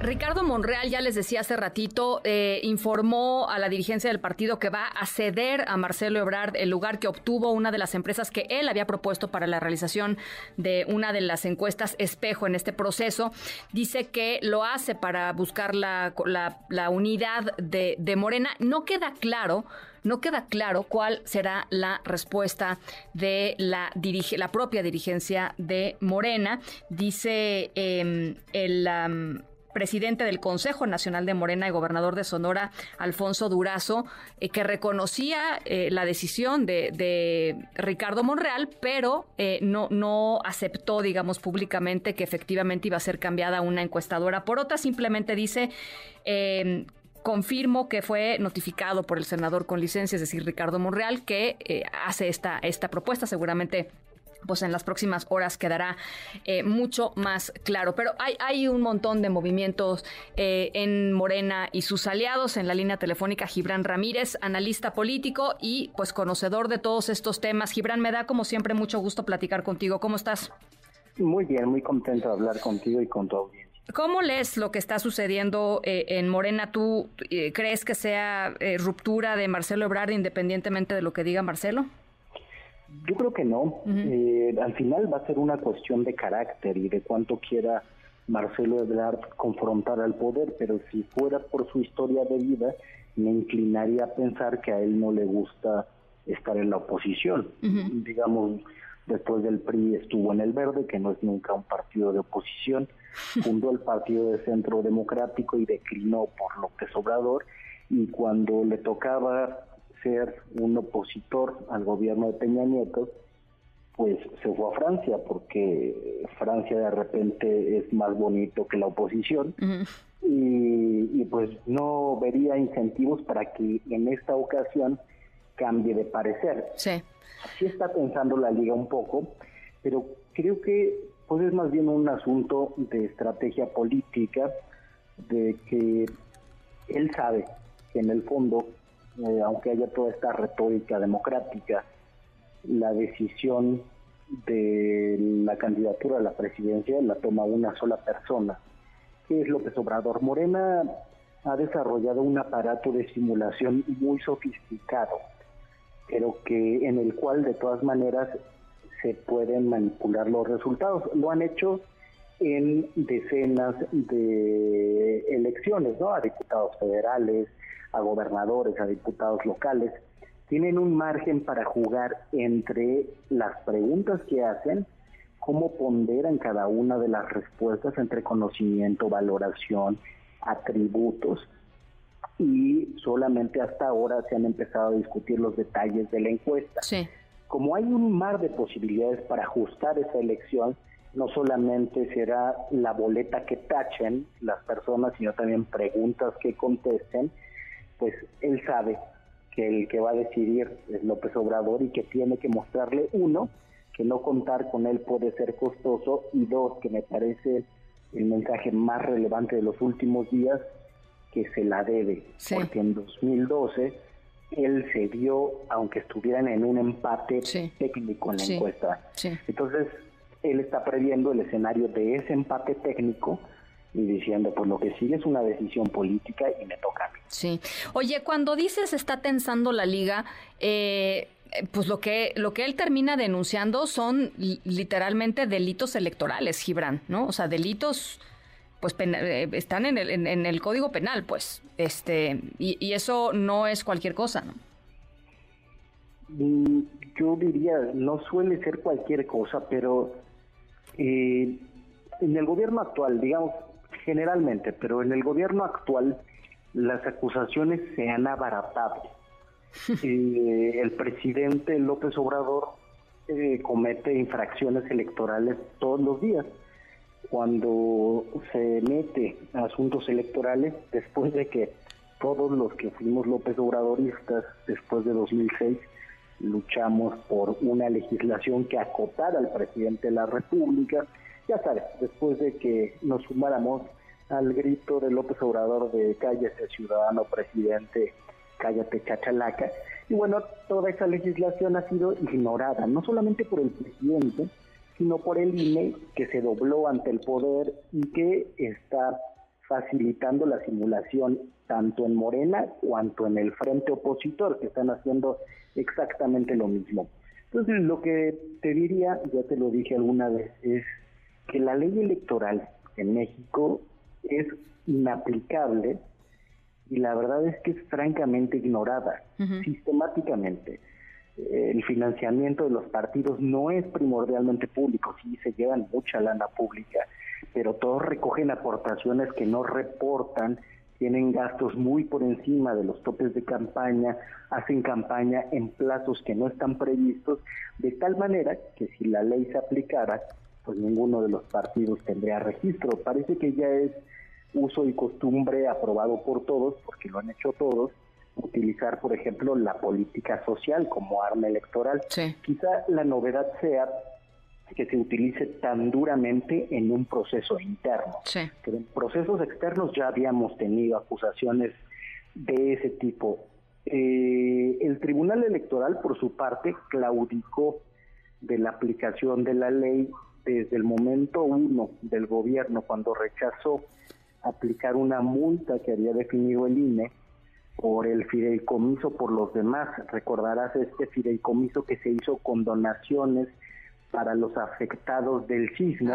Ricardo Monreal, ya les decía hace ratito, eh, informó a la dirigencia del partido que va a ceder a Marcelo Ebrard el lugar que obtuvo una de las empresas que él había propuesto para la realización de una de las encuestas espejo en este proceso. Dice que lo hace para buscar la, la, unidad de, de Morena. No queda claro no queda claro cuál será la respuesta de la, la propia dirigencia de Morena. Dice em, el presidente del Consejo Nacional de Morena y gobernador de Sonora, Alfonso Durazo, eh, que reconocía eh, la decisión de, Ricardo Monreal, pero eh, no, no aceptó, digamos, públicamente que efectivamente iba a ser cambiada una encuestadora por otra. Simplemente dice em, confirmo que fue notificado por el senador con licencia, es decir, Ricardo Monreal, que hace esta, esta propuesta. Seguramente pues en las próximas horas quedará eh, mucho más claro. Pero hay, hay un montón de movimientos eh, en Morena y sus aliados. En la línea telefónica, Gibran Ramírez, analista político y pues conocedor de todos estos temas. Gibran, me da como siempre mucho gusto platicar contigo. ¿Cómo estás? Muy bien, muy contento de hablar contigo y con tu audiencia. ¿Cómo lees lo que está sucediendo eh, en Morena? ¿Tú crees que sea ruptura de Marcelo Ebrard independientemente de lo que diga Marcelo? Yo creo que no. Eh, al final va a ser una cuestión de carácter y de cuánto quiera Marcelo Ebrard confrontar al poder, pero si fuera por su historia de vida, me inclinaría a pensar que a él no le gusta estar en la oposición. Digamos, después del PRI estuvo en el Verde, que no es nunca un partido de oposición, fundó el Partido de Centro Democrático y declinó por López Obrador, y cuando le tocaba ser un opositor al gobierno de Peña Nieto, pues se fue a Francia, porque Francia de repente es más bonito que la oposición, y, pues no vería incentivos para que en esta ocasión cambie de parecer. Sí. Así está pensando la liga un poco, pero creo que pues es más bien un asunto de estrategia política, de que él sabe que en el fondo eh, aunque haya toda esta retórica democrática, la decisión de la candidatura a la presidencia la toma una sola persona, que es López Obrador. Morena ha desarrollado un aparato de simulación muy sofisticado, pero que en el cual de todas maneras se pueden manipular los resultados. Lo han hecho en decenas de elecciones, ¿no? A diputados federales, a gobernadores, a diputados locales, tienen un margen para jugar entre las preguntas que hacen, cómo ponderan cada una de las respuestas entre conocimiento, valoración, atributos, y solamente hasta ahora se han empezado a discutir los detalles de la encuesta. Como hay un mar de posibilidades para ajustar esa elección, no solamente será la boleta que tachen las personas, sino también preguntas que contesten, pues él sabe que el que va a decidir es López Obrador y que tiene que mostrarle, uno, que no contar con él puede ser costoso y dos, que me parece el mensaje más relevante de los últimos días, que se la debe, porque en 2012 él se dio, aunque estuvieran en un empate técnico en la encuesta. Entonces, él está previendo el escenario de ese empate técnico y diciendo, pues lo que sigue es una decisión política y me toca a mí. Sí. Oye, cuando dices está tensando la liga, eh, pues lo que, lo que él termina denunciando son literalmente delitos electorales, Gibran, ¿no? O sea, delitos pues eh, están en el, en, el código penal, pues, este, y, eso no es cualquier cosa, ¿no? Mm, yo diría, no suele ser cualquier cosa, pero eh, en el gobierno actual, digamos, generalmente, pero en el gobierno actual las acusaciones se han abaratado. Eh, el presidente López Obrador eh, comete infracciones electorales todos los días. Cuando se mete a asuntos electorales, después de que todos los que fuimos López Obradoristas después de 2006 luchamos por una legislación que acotara al presidente de la República, ya sabes, después de que nos sumáramos al grito de López Obrador de cállate ciudadano presidente, cállate chachalaca, Y bueno, toda esa legislación ha sido ignorada, no solamente por el presidente, sino por el INE, que se dobló ante el poder y que está facilitando la simulación tanto en Morena cuanto en el frente opositor, que están haciendo exactamente lo mismo. Entonces, lo que te diría, ya te lo dije alguna vez, es que la ley electoral en México es inaplicable y la verdad es que es francamente ignorada sistemáticamente. El financiamiento de los partidos no es primordialmente público, sí se llevan mucha lana pública, pero todos recogen aportaciones que no reportan, tienen gastos muy por encima de los topes de campaña, hacen campaña en plazos que no están previstos, de tal manera que si la ley se aplicara, pues ninguno de los partidos tendría registro. Parece que ya es uso y costumbre aprobado por todos, porque lo han hecho todos, utilizar, por ejemplo, la política social como arma electoral. Quizá la novedad sea que se utilice tan duramente en un proceso interno. Que en procesos externos ya habíamos tenido acusaciones de ese tipo. Eh, el Tribunal Electoral, por su parte, claudicó de la aplicación de la ley desde el momento uno del gobierno, cuando rechazó aplicar una multa que había definido el INE por el fideicomiso por los demás. Recordarás este fideicomiso que se hizo con donaciones para los afectados del sismo.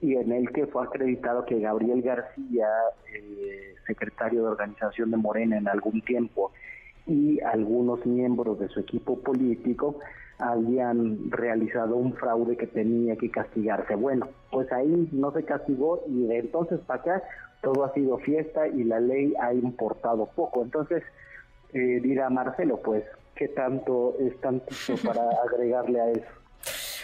Y en el que fue acreditado que Gabriel García, eh, secretario de organización de Morena en algún tiempo, y algunos miembros de su equipo político habían realizado un fraude que tenía que castigarse. Bueno, pues ahí no se castigó y de entonces para acá todo ha sido fiesta y la ley ha importado poco. Entonces, eh, dirá Marcelo, pues, ¿qué tanto es tanto para agregarle a eso?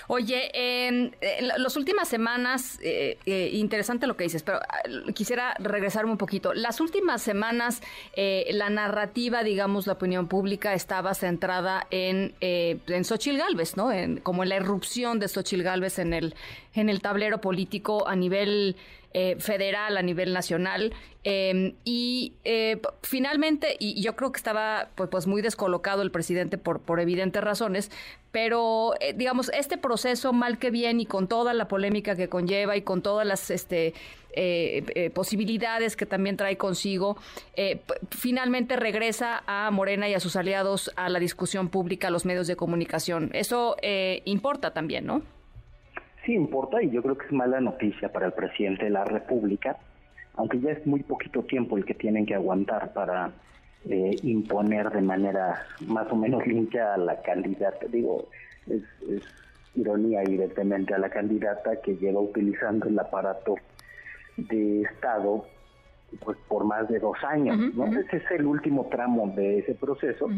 Oye, en las últimas semanas, eh, eh, interesante lo que dices, pero ah, quisiera regresarme un poquito. Las últimas semanas, eh, la narrativa, digamos, la opinión pública estaba centrada en, en Xochil Gálvez, ¿no? En, como en la irrupción de Xochil Gálvez en el, en el tablero político a nivel eh, federal, a nivel nacional. Em, y eh, finalmente, y yo creo que estaba pues, pues, muy descolocado el presidente por, por evidentes razones, pero eh, digamos, este proceso, mal que bien, y con toda la polémica que conlleva y con todas las este, posibilidades que también trae consigo, finalmente regresa a Morena y a sus aliados a la discusión pública, a los medios de comunicación. Eso importa también, ¿no? Sí importa y yo creo que es mala noticia para el presidente de la República, aunque ya es muy poquito tiempo el que tienen que aguantar para eh, imponer de manera más o menos limpia a la candidata. Digo, es, ironía evidentemente a la candidata que lleva utilizando el aparato de Estado pues por más de dos años. ¿no? Ese es el último tramo de ese proceso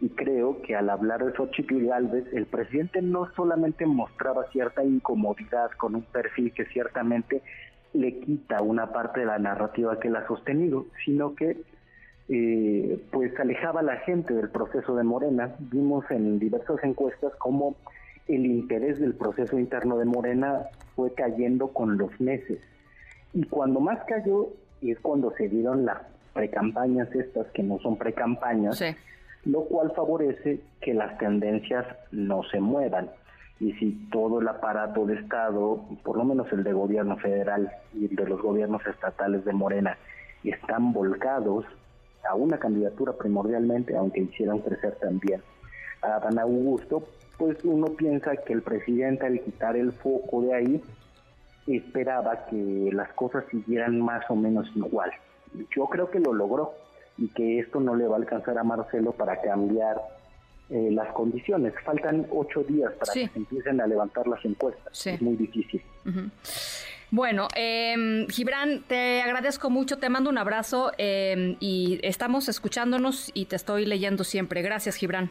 y creo que al hablar de Xochitl Galvez, el presidente no solamente mostraba cierta incomodidad con un perfil que ciertamente le quita una parte de la narrativa que él ha sostenido, sino que eh, pues alejaba a la gente del proceso de Morena. Vimos en diversas encuestas cómo el interés del proceso interno de Morena fue cayendo con los meses. Y cuando más cayó es cuando se dieron las precampañas estas, que no son precampañas, sí lo cual favorece que las tendencias no se muevan. Y si todo el aparato de Estado, por lo menos el de gobierno federal y el de los gobiernos estatales de Morena, están volcados a una candidatura primordialmente, aunque hicieran crecer también a Dan Augusto, pues uno piensa que el presidente al quitar el foco de ahí esperaba que las cosas siguieran más o menos igual. Yo creo que lo logró y que esto no le va a alcanzar a Marcelo para cambiar eh, las condiciones. Faltan ocho días para que se empiecen a levantar las encuestas. Es muy difícil. Bueno, eh, Gibran, te agradezco mucho, te mando un abrazo em, y estamos escuchándonos y te estoy leyendo siempre. Gracias, Gibran.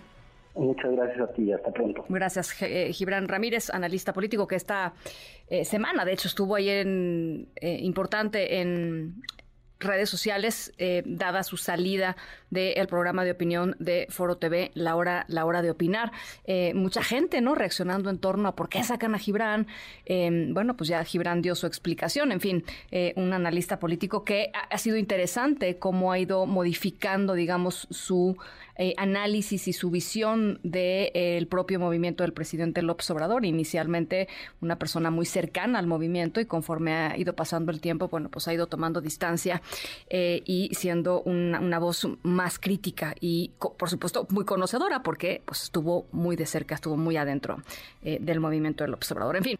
Muchas gracias a ti, hasta pronto. Gracias, eh, Gibran Ramírez, analista político que esta eh, semana, de hecho, estuvo ahí en importante en redes sociales, eh, dada su salida del programa de opinión de Foro TV, La Hora, la hora de Opinar. Eh, mucha gente, ¿no? Reaccionando en torno a por qué sacan a Gibran. Em, bueno, pues ya Gibran dio su explicación. En fin, eh, un analista político que ha, sido interesante cómo ha ido modificando, digamos, su análisis y su visión del propio movimiento del presidente López Obrador. Inicialmente una persona muy cercana al movimiento y conforme ha ido pasando el tiempo, bueno, pues ha ido tomando distancia eh, y siendo una, voz más crítica y, por supuesto, muy conocedora porque pues, estuvo muy de cerca, estuvo muy adentro eh, del movimiento del observador. En fin.